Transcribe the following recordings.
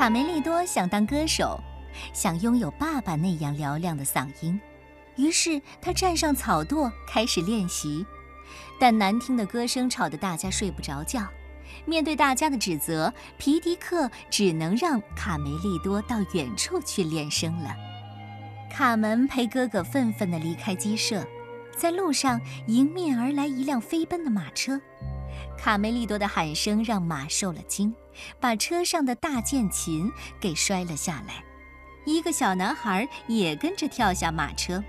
卡梅利多想当歌手，想拥有爸爸那样嘹亮的嗓音，于是他站上草垛开始练习。但难听的歌声吵得大家睡不着觉。面对大家的指责，皮迪克只能让卡梅利多到远处去练声了。卡门陪哥哥愤愤地离开鸡舍，在路上迎面而来一辆飞奔的马车。卡梅利多的喊声让马受了惊，把车上的大键琴给摔了下来。一个小男孩也跟着跳下马车。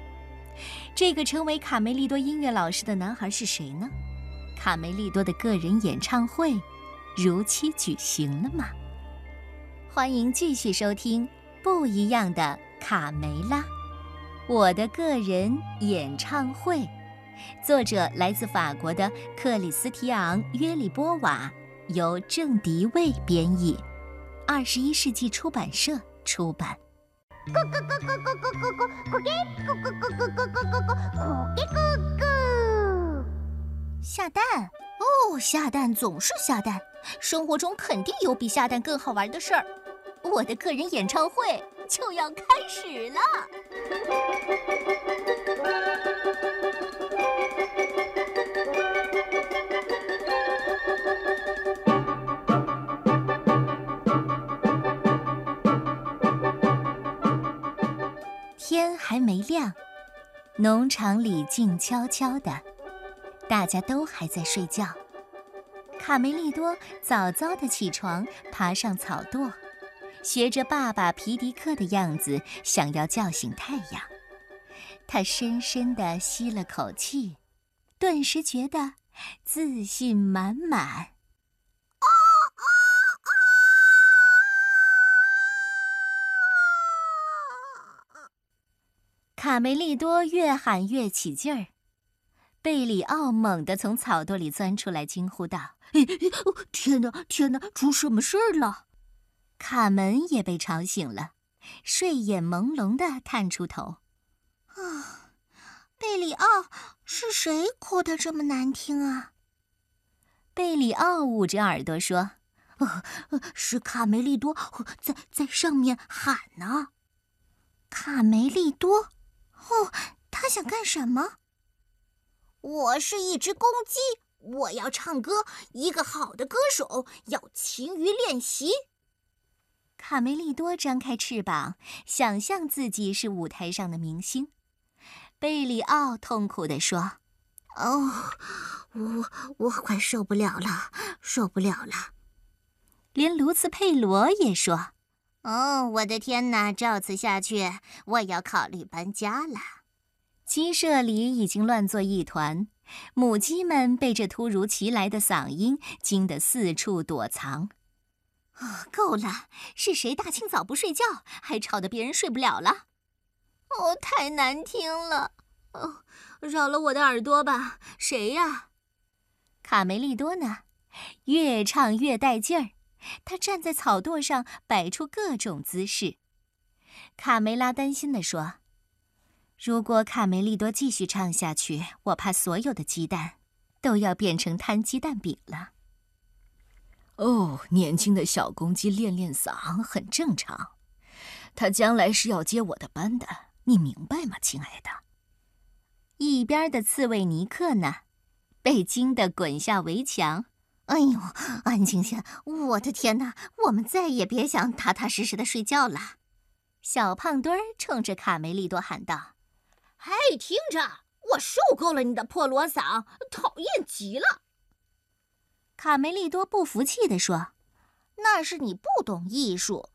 这个成为卡梅利多音乐老师的男孩是谁呢？卡梅利多的个人演唱会如期举行了吗？欢迎继续收听《不一样的卡梅拉》，我的个人演唱会。作者来自法国的克里斯提昂·约里波瓦，由郑迪卫编译，二十一世纪出版社出版。咕咕咕咕咕咕咕咕咕叽咕咕咕咕咕咕咕咕咕叽咕咕。下蛋哦，下蛋总是下蛋，生活中肯定有比下蛋更好玩的事儿。我的个人演唱会就要开始了。亮，农场里静悄悄的，大家都还在睡觉。卡梅利多早早的起床，爬上草垛，学着爸爸皮迪克的样子，想要叫醒太阳。他深深的吸了口气，顿时觉得自信满满。卡梅利多越喊越起劲儿，贝里奥猛地从草垛里钻出来，惊呼道：“天哪，天哪，出什么事儿了？”卡门也被吵醒了，睡眼朦胧地探出头。“啊，贝里奥，是谁哭得这么难听啊？”贝里奥捂着耳朵说：“呃是卡梅利多在在上面喊呢。”卡梅利多。哦，他想干什么？我是一只公鸡，我要唱歌。一个好的歌手要勤于练习。卡梅利多张开翅膀，想象自己是舞台上的明星。贝里奥痛苦地说：“哦，我我快受不了了，受不了了。”连卢茨佩罗也说。哦，我的天哪！照此下去，我要考虑搬家了。鸡舍里已经乱作一团，母鸡们被这突如其来的嗓音惊得四处躲藏。哦，够了！是谁大清早不睡觉，还吵得别人睡不了了？哦，太难听了！哦，饶了我的耳朵吧！谁呀？卡梅利多呢？越唱越带劲儿。他站在草垛上，摆出各种姿势。卡梅拉担心地说：“如果卡梅利多继续唱下去，我怕所有的鸡蛋都要变成摊鸡蛋饼了。”哦，年轻的小公鸡练练嗓很正常，他将来是要接我的班的，你明白吗，亲爱的？一边的刺猬尼克呢，被惊得滚下围墙。哎呦，安静些！我的天哪，我们再也别想踏踏实实的睡觉了。小胖墩儿冲着卡梅利多喊道：“嘿，听着，我受够了你的破锣嗓，讨厌极了！”卡梅利多不服气地说：“那是你不懂艺术。”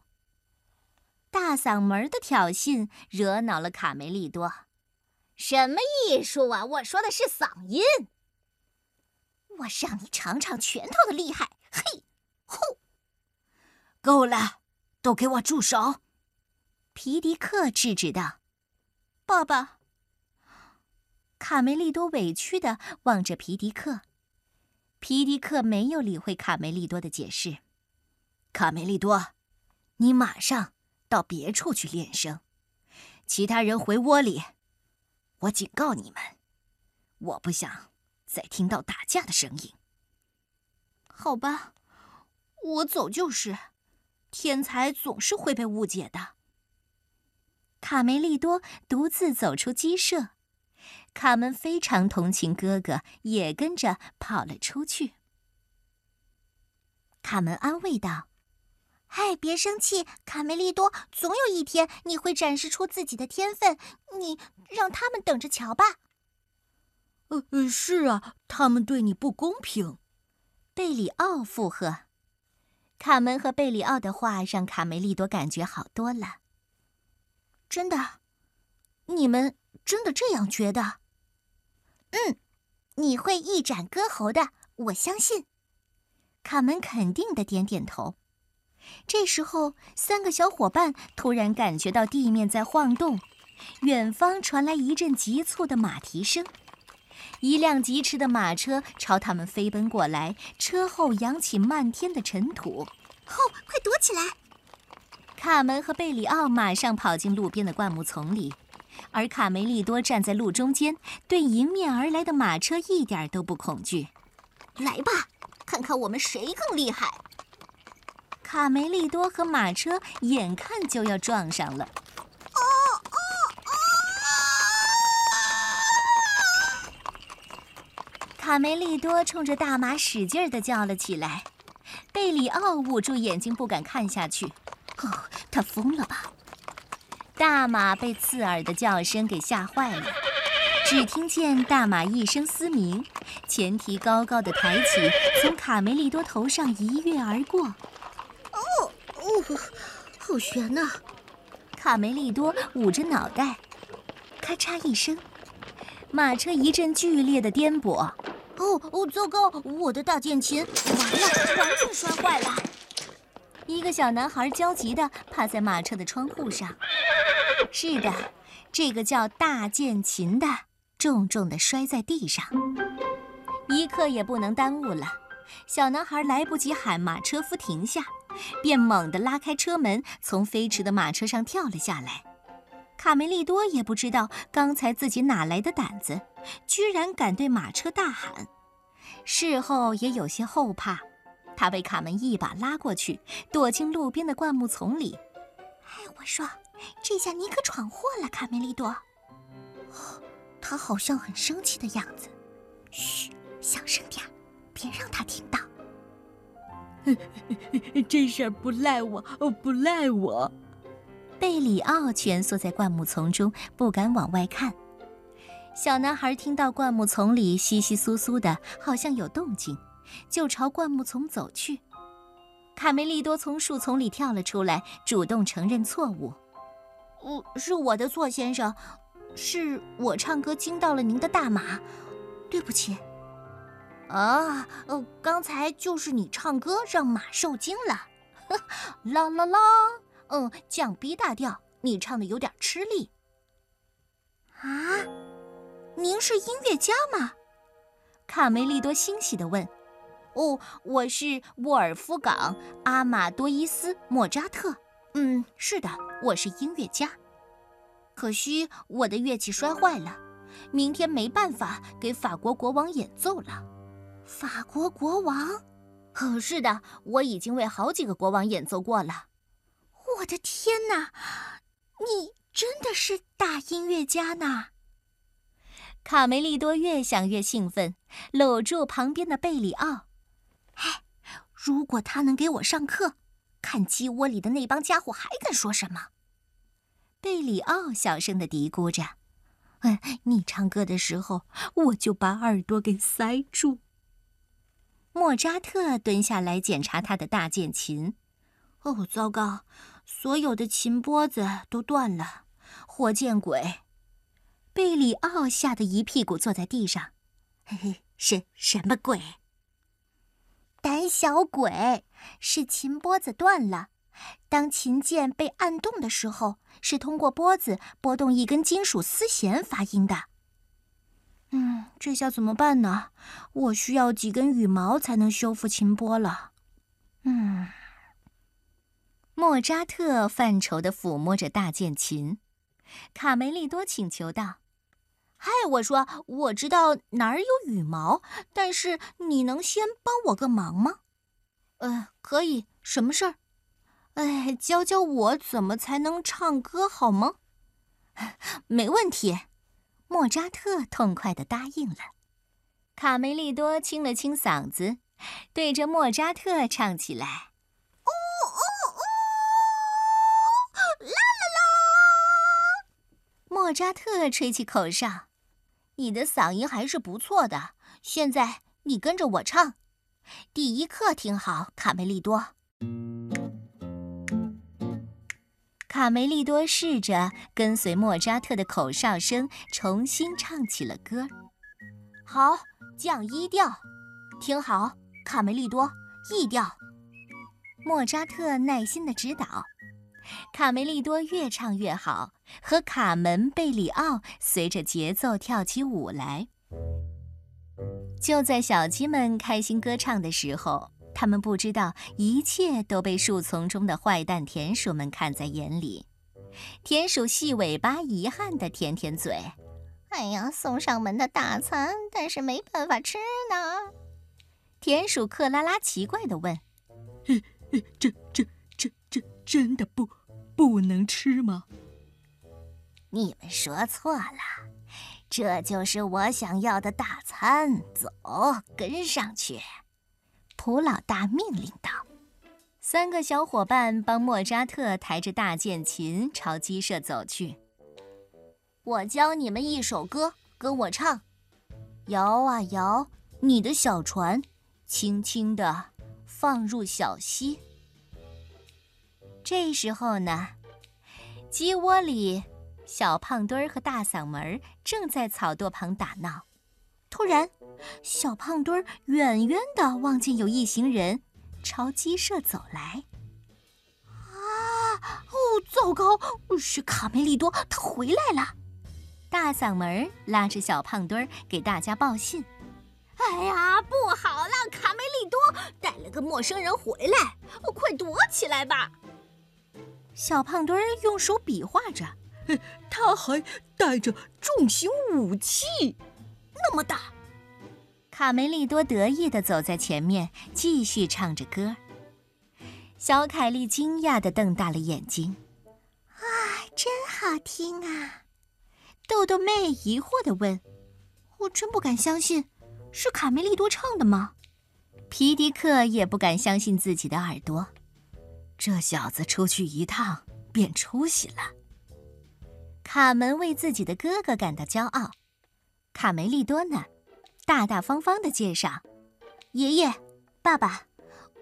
大嗓门的挑衅惹恼了卡梅利多。“什么艺术啊？我说的是嗓音。”我让你尝尝拳头的厉害！嘿，呼！够了，都给我住手！皮迪克制止道：“爸爸。”卡梅利多委屈的望着皮迪克。皮迪克没有理会卡梅利多的解释。卡梅利多，你马上到别处去练声，其他人回窝里。我警告你们，我不想。再听到打架的声音，好吧，我走就是。天才总是会被误解的。卡梅利多独自走出鸡舍，卡门非常同情哥哥，也跟着跑了出去。卡门安慰道：“嗨，别生气，卡梅利多，总有一天你会展示出自己的天分，你让他们等着瞧吧。”“呃呃，是啊，他们对你不公平。”贝里奥附和。卡门和贝里奥的话让卡梅利多感觉好多了。真的，你们真的这样觉得？嗯，你会一展歌喉的，我相信。卡门肯定的点点头。这时候，三个小伙伴突然感觉到地面在晃动，远方传来一阵急促的马蹄声，一辆疾驰的马车朝他们飞奔过来，车后扬起漫天的尘土。哦，快躲起来！卡门和贝里奥马上跑进路边的灌木丛里，而卡梅利多站在路中间，对迎面而来的马车一点都不恐惧。来吧，看看我们谁更厉害！卡梅利多和马车眼看就要撞上了。哦哦哦！卡梅利多冲着大马使劲的叫了起来，贝里奥捂住眼睛不敢看下去。哦，他疯了吧？大马被刺耳的叫声给吓坏了，只听见大马一声嘶鸣，前蹄高高的抬起，从卡梅利多头上一跃而过。哦哦，好悬呐！卡梅利多捂着脑袋，咔嚓一声，马车一阵剧烈的颠簸。哦哦，糟糕！我的大键琴完了，完全摔坏了。一个小男孩焦急地趴在马车的窗户上。是的，这个叫大键琴的重重地摔在地上。一刻也不能耽误了，小男孩来不及喊马车夫停下，便猛地拉开车门，从飞驰的马车上跳了下来。卡梅利多也不知道刚才自己哪来的胆子，居然敢对马车大喊。事后也有些后怕。他被卡门一把拉过去，躲进路边的灌木丛里。哎，我说，这下你可闯祸了，卡梅利多。他好像很生气的样子。嘘，小声点，别让他听到。这事儿不赖我，哦不赖我。贝里奥蜷缩在灌木丛中，不敢往外看。小男孩听到灌木丛里窸窸窣窣的，好像有动静。就朝灌木丛走去，卡梅利多从树丛里跳了出来，主动承认错误：“我是我的错，先生，是我唱歌惊到了您的大马，对不起。”“啊，呃，刚才就是你唱歌让马受惊了。”“啦啦啦，嗯，降 B 大调，你唱的有点吃力。”“啊，您是音乐家吗？”卡梅利多欣喜地问。哦，我是沃尔夫冈·阿马多伊斯·莫扎特。嗯，是的，我是音乐家。可惜我的乐器摔坏了，明天没办法给法国国王演奏了。法国国王？哦，是的，我已经为好几个国王演奏过了。我的天哪，你真的是大音乐家呢！卡梅利多越想越兴奋，搂住旁边的贝里奥。哎，如果他能给我上课，看鸡窝里的那帮家伙还敢说什么？贝里奥小声的嘀咕着：“嗯，你唱歌的时候，我就把耳朵给塞住。”莫扎特蹲下来检查他的大键琴。哦，糟糕，所有的琴拨子都断了！活见鬼！贝里奥吓得一屁股坐在地上。嘿嘿，什什么鬼？胆小鬼，是琴拨子断了。当琴键被按动的时候，是通过拨子拨动一根金属丝弦发音的。嗯，这下怎么办呢？我需要几根羽毛才能修复琴拨了。嗯，莫扎特犯愁地抚摸着大键琴。卡梅利多请求道。嗨，我说，我知道哪儿有羽毛，但是你能先帮我个忙吗？呃，可以，什么事儿？哎，教教我怎么才能唱歌好吗？没问题，莫扎特痛快地答应了。卡梅利多清了清嗓子，对着莫扎特唱起来：“莫扎特吹起口哨：“你的嗓音还是不错的。现在你跟着我唱，第一课听好，卡梅利多。”卡梅利多试着跟随莫扎特的口哨声，重新唱起了歌。好，降一调，听好，卡梅利多，E 调。莫扎特耐心的指导，卡梅利多越唱越好，和卡门、贝里奥随着节奏跳起舞来。就在小鸡们开心歌唱的时候。他们不知道，一切都被树丛中的坏蛋田鼠们看在眼里。田鼠细尾巴遗憾地舔舔嘴：“哎呀，送上门的大餐，但是没办法吃呢。”田鼠克拉拉奇怪地问：“这、这、这、真的不不能吃吗？”你们说错了，这就是我想要的大餐。走，跟上去。普老大命令道：“三个小伙伴帮莫扎特抬着大键琴朝鸡舍走去。我教你们一首歌，跟我唱。摇啊摇，你的小船，轻轻地放入小溪。这时候呢，鸡窝里，小胖墩儿和大嗓门正在草垛旁打闹。突然，小胖墩儿远远的望见有一行人朝鸡舍走来。啊！哦，糟糕！是卡梅利多，他回来了！大嗓门拉着小胖墩儿给大家报信：“哎呀，不好了！卡梅利多带了个陌生人回来，快躲起来吧！”小胖墩儿用手比划着，他还带着重型武器，那么大。卡梅利多得意地走在前面，继续唱着歌。小凯莉惊讶地瞪大了眼睛：“啊，真好听啊！”豆豆妹疑惑地问：“我真不敢相信，是卡梅利多唱的吗？”皮迪克也不敢相信自己的耳朵：“这小子出去一趟变出息了。”卡门为自己的哥哥感到骄傲，卡梅利多呢？大大方方的介绍：“爷爷，爸爸，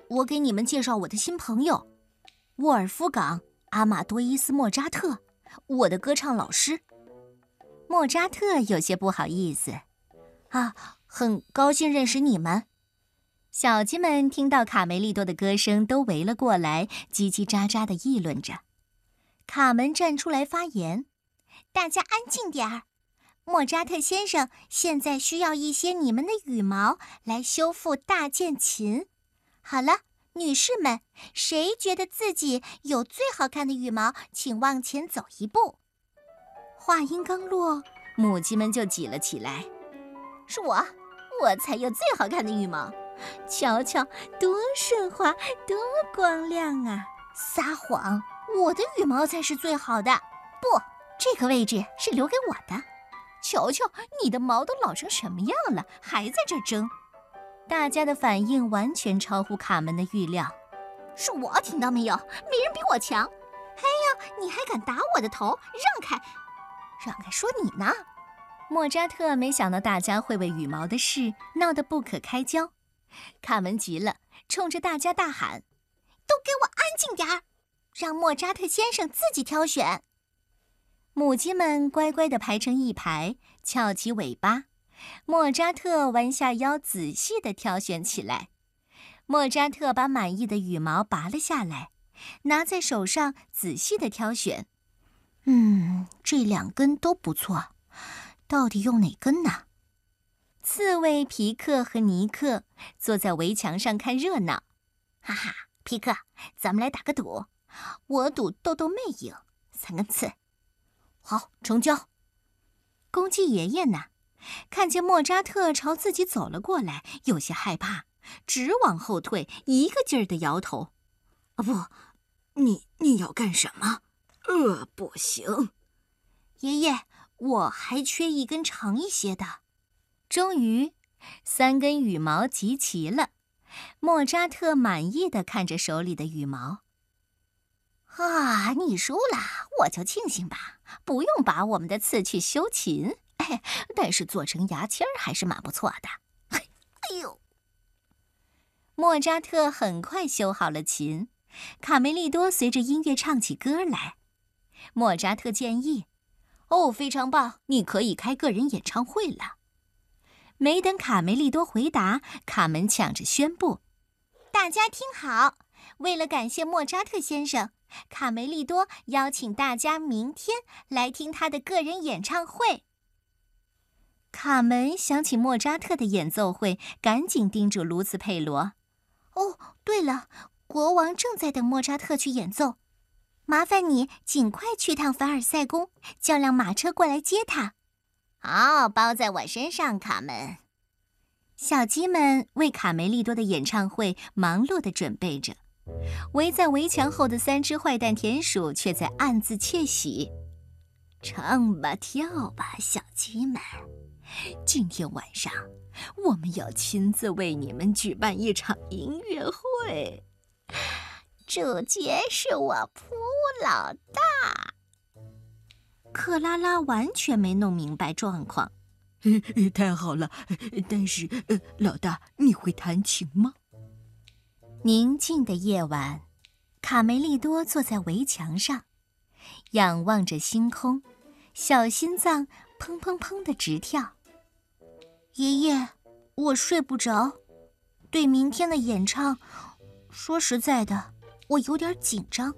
我给你们介绍我的新朋友，沃尔夫冈·阿马多伊斯·莫扎特，我的歌唱老师。”莫扎特有些不好意思：“啊，很高兴认识你们。”小鸡们听到卡梅利多的歌声，都围了过来，叽叽喳喳的议论着。卡门站出来发言：“大家安静点儿。”莫扎特先生现在需要一些你们的羽毛来修复大键琴。好了，女士们，谁觉得自己有最好看的羽毛，请往前走一步。话音刚落，母鸡们就挤了起来。是我，我才有最好看的羽毛。瞧瞧，多顺滑，多光亮啊！撒谎，我的羽毛才是最好的。不，这个位置是留给我的。瞧瞧，你的毛都老成什么样了，还在这争？大家的反应完全超乎卡门的预料。是我听到没有？没人比我强。哎呀，你还敢打我的头？让开，让开！说你呢。莫扎特没想到大家会为羽毛的事闹得不可开交。卡门急了，冲着大家大喊：“都给我安静点儿，让莫扎特先生自己挑选。”母鸡们乖乖地排成一排，翘起尾巴。莫扎特弯下腰，仔细地挑选起来。莫扎特把满意的羽毛拔了下来，拿在手上仔细地挑选。嗯，这两根都不错，到底用哪根呢？刺猬皮克和尼克坐在围墙上看热闹。哈哈，皮克，咱们来打个赌，我赌豆豆妹赢，三根刺。好，成交。公鸡爷爷呢？看见莫扎特朝自己走了过来，有些害怕，直往后退，一个劲儿的摇头。啊，不，你你要干什么？呃，不行。爷爷，我还缺一根长一些的。终于，三根羽毛集齐了。莫扎特满意的看着手里的羽毛。啊，你输了，我就庆幸吧，不用把我们的刺去修琴。哎，但是做成牙签儿还是蛮不错的。哎呦，莫扎特很快修好了琴，卡梅利多随着音乐唱起歌来。莫扎特建议：“哦，非常棒，你可以开个人演唱会了。”没等卡梅利多回答，卡门抢着宣布：“大家听好，为了感谢莫扎特先生，卡梅利多邀请大家明天来听他的个人演唱会。”卡门想起莫扎特的演奏会，赶紧叮嘱卢茨佩罗：“哦，对了，国王正在等莫扎特去演奏，麻烦你尽快去趟凡尔赛宫，叫辆马车过来接他。”好，包在我身上，卡门。小鸡们为卡梅利多的演唱会忙碌地准备着，围在围墙后的三只坏蛋田鼠却在暗自窃喜。唱吧，跳吧，小鸡们！今天晚上我们要亲自为你们举办一场音乐会，主角是我普老大。克拉拉完全没弄明白状况。太好了，但是，老大，你会弹琴吗？宁静的夜晚，卡梅利多坐在围墙上，仰望着星空，小心脏砰砰砰的直跳。爷爷，我睡不着，对明天的演唱，说实在的，我有点紧张。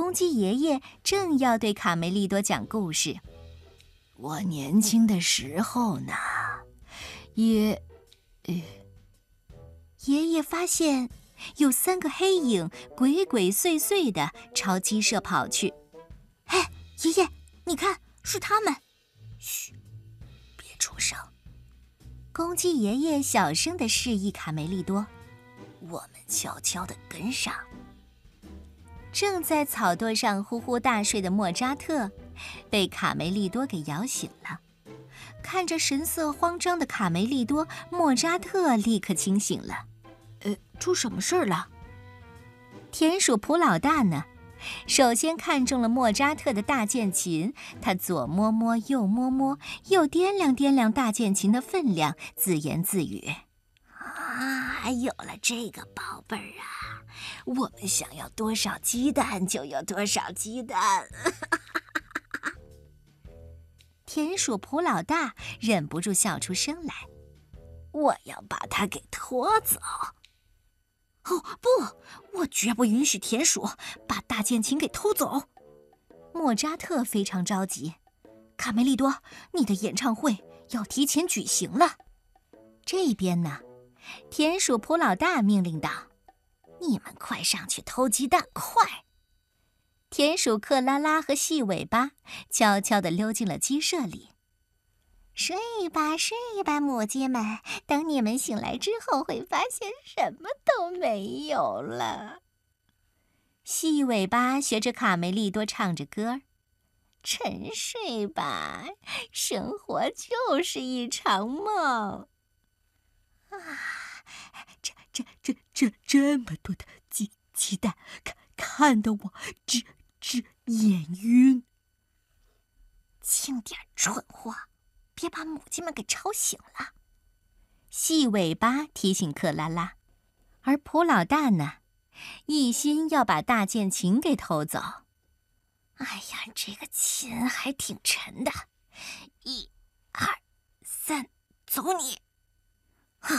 公鸡爷爷正要对卡梅利多讲故事。我年轻的时候呢，也……爷爷发现有三个黑影鬼鬼祟祟的朝鸡舍跑去。哎，爷爷，你看，是他们！嘘，别出声。公鸡爷爷小声的示意卡梅利多：“我们悄悄的跟上。”正在草垛上呼呼大睡的莫扎特，被卡梅利多给摇醒了。看着神色慌张的卡梅利多，莫扎特立刻清醒了。呃，出什么事儿了？田鼠普老大呢？首先看中了莫扎特的大键琴，他左摸摸，右摸摸，又掂量掂量大键琴的分量，自言自语：“啊，有了这个宝贝儿啊！”我们想要多少鸡蛋就有多少鸡蛋。田鼠普老大忍不住笑出声来。我要把它给拖走。哦不，我绝不允许田鼠把大键琴给偷走。莫扎特非常着急。卡梅利多，你的演唱会要提前举行了。这边呢，田鼠普老大命令道。你们快上去偷鸡蛋！快！田鼠克拉拉和细尾巴悄悄地溜进了鸡舍里。睡吧，睡吧，母鸡们！等你们醒来之后，会发现什么都没有了。细尾巴学着卡梅利多唱着歌儿：“沉睡吧，生活就是一场梦。”啊！这、这、这、这这么多的鸡鸡蛋，看看得我直直眼晕。轻点，蠢货，别把母鸡们给吵醒了。细尾巴提醒克拉拉，而普老大呢，一心要把大剑琴给偷走。哎呀，这个琴还挺沉的。一、二、三，走你！哼。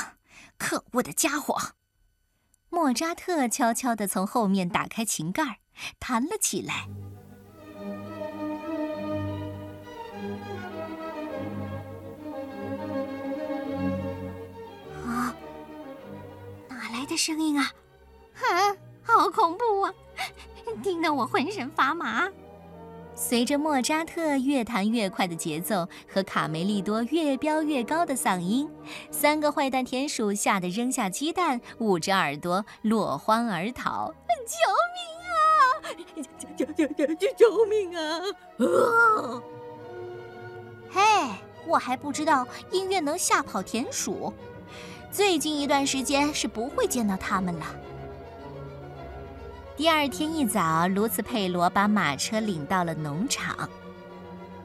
可恶的家伙！莫扎特悄悄地从后面打开琴盖，弹了起来。啊！哪来的声音啊？啊！好恐怖啊！听得我浑身发麻。随着莫扎特越弹越快的节奏和卡梅利多越飙越高的嗓音，三个坏蛋田鼠吓得扔下鸡蛋，捂着耳朵落荒而逃。救命啊！救救救救救命啊！啊！嘿，我还不知道音乐能吓跑田鼠，最近一段时间是不会见到它们了。第二天一早，卢茨佩罗把马车领到了农场。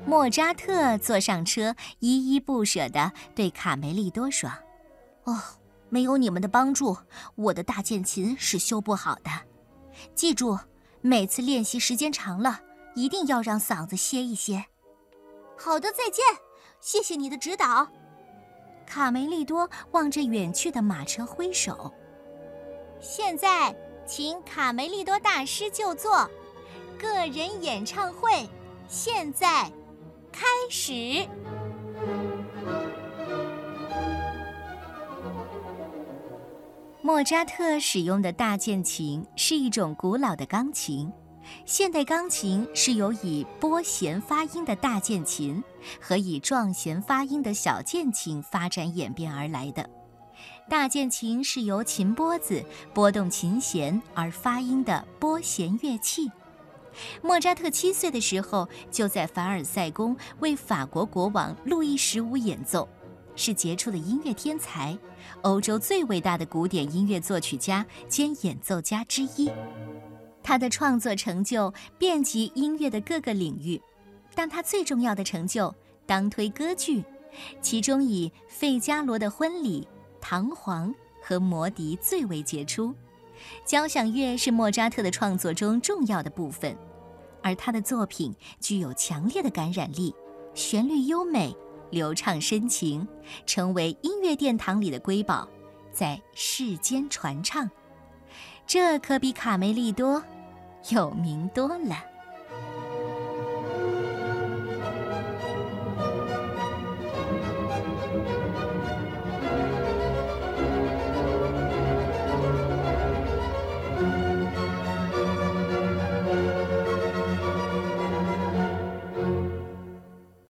莫扎特坐上车，依依不舍地对卡梅利多说：“哦，没有你们的帮助，我的大键琴是修不好的。记住，每次练习时间长了，一定要让嗓子歇一歇。”好的，再见，谢谢你的指导。卡梅利多望着远去的马车挥手。现在。请卡梅利多大师就座，个人演唱会现在开始。莫扎特使用的大键琴是一种古老的钢琴，现代钢琴是由以拨弦发音的大键琴和以撞弦发音的小键琴发展演变而来的。大键琴是由琴拨子拨动琴弦而发音的拨弦乐器。莫扎特七岁的时候就在凡尔赛宫为法国国王路易十五演奏，是杰出的音乐天才，欧洲最伟大的古典音乐作曲家兼演奏家之一。他的创作成就遍及音乐的各个领域，但他最重要的成就当推歌剧，其中以《费加罗的婚礼》。唐璜和魔笛最为杰出，交响乐是莫扎特的创作中重要的部分，而他的作品具有强烈的感染力，旋律优美，流畅深情，成为音乐殿堂里的瑰宝，在世间传唱。这可比卡梅利多有名多了。